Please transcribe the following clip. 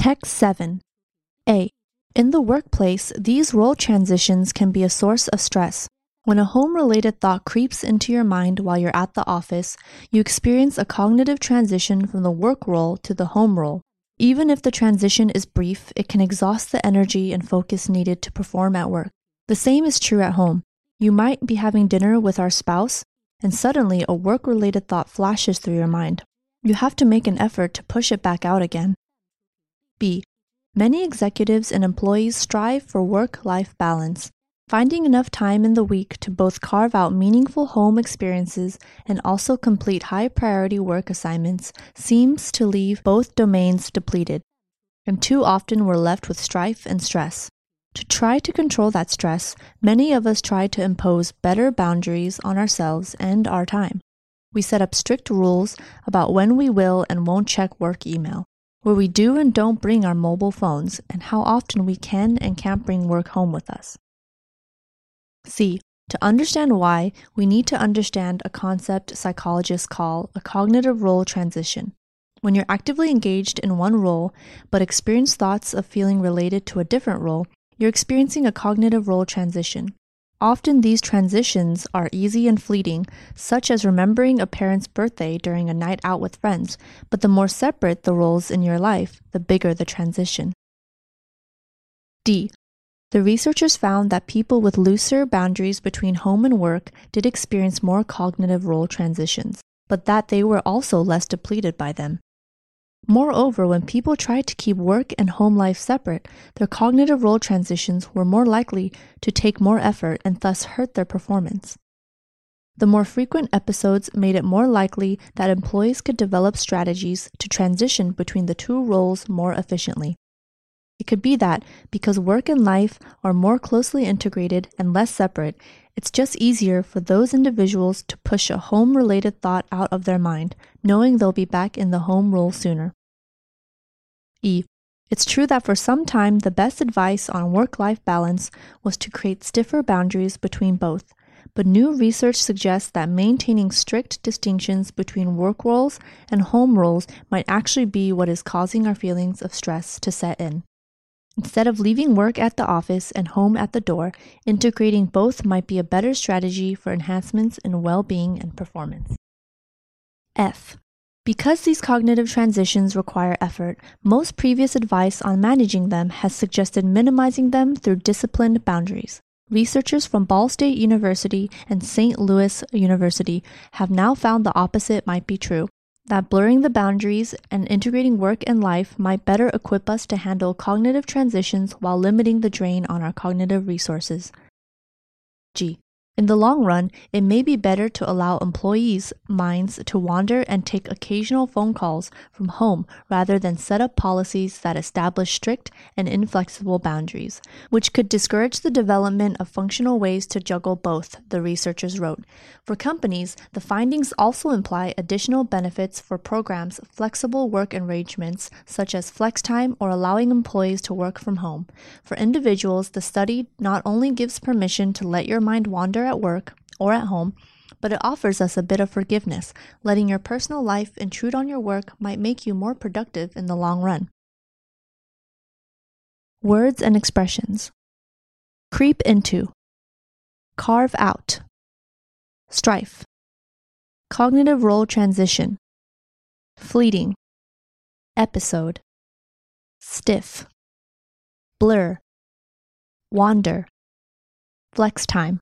Text 7. A. In the workplace, these role transitions can be a source of stress. When a home related thought creeps into your mind while you're at the office, you experience a cognitive transition from the work role to the home role. Even if the transition is brief, it can exhaust the energy and focus needed to perform at work. The same is true at home. You might be having dinner with our spouse, and suddenly a work related thought flashes through your mind. You have to make an effort to push it back out again. B. Many executives and employees strive for work life balance. Finding enough time in the week to both carve out meaningful home experiences and also complete high priority work assignments seems to leave both domains depleted. And too often we're left with strife and stress. To try to control that stress, many of us try to impose better boundaries on ourselves and our time. We set up strict rules about when we will and won't check work email, where we do and don't bring our mobile phones, and how often we can and can't bring work home with us. C. To understand why, we need to understand a concept psychologists call a cognitive role transition. When you're actively engaged in one role, but experience thoughts of feeling related to a different role, you're experiencing a cognitive role transition. Often these transitions are easy and fleeting, such as remembering a parent's birthday during a night out with friends, but the more separate the roles in your life, the bigger the transition. D. The researchers found that people with looser boundaries between home and work did experience more cognitive role transitions, but that they were also less depleted by them. Moreover, when people tried to keep work and home life separate, their cognitive role transitions were more likely to take more effort and thus hurt their performance. The more frequent episodes made it more likely that employees could develop strategies to transition between the two roles more efficiently. It could be that because work and life are more closely integrated and less separate, it's just easier for those individuals to push a home related thought out of their mind, knowing they'll be back in the home role sooner. E. It's true that for some time the best advice on work life balance was to create stiffer boundaries between both, but new research suggests that maintaining strict distinctions between work roles and home roles might actually be what is causing our feelings of stress to set in. Instead of leaving work at the office and home at the door, integrating both might be a better strategy for enhancements in well being and performance. F. Because these cognitive transitions require effort, most previous advice on managing them has suggested minimizing them through disciplined boundaries. Researchers from Ball State University and St. Louis University have now found the opposite might be true that blurring the boundaries and integrating work and life might better equip us to handle cognitive transitions while limiting the drain on our cognitive resources. G. In the long run, it may be better to allow employees' minds to wander and take occasional phone calls from home rather than set up policies that establish strict and inflexible boundaries, which could discourage the development of functional ways to juggle both, the researchers wrote. For companies, the findings also imply additional benefits for programs flexible work arrangements such as flex time or allowing employees to work from home. For individuals, the study not only gives permission to let your mind wander at work or at home, but it offers us a bit of forgiveness. Letting your personal life intrude on your work might make you more productive in the long run. Words and expressions. Creep into, carve out, strife, cognitive role transition, fleeting, episode, stiff, blur, wander, flex time.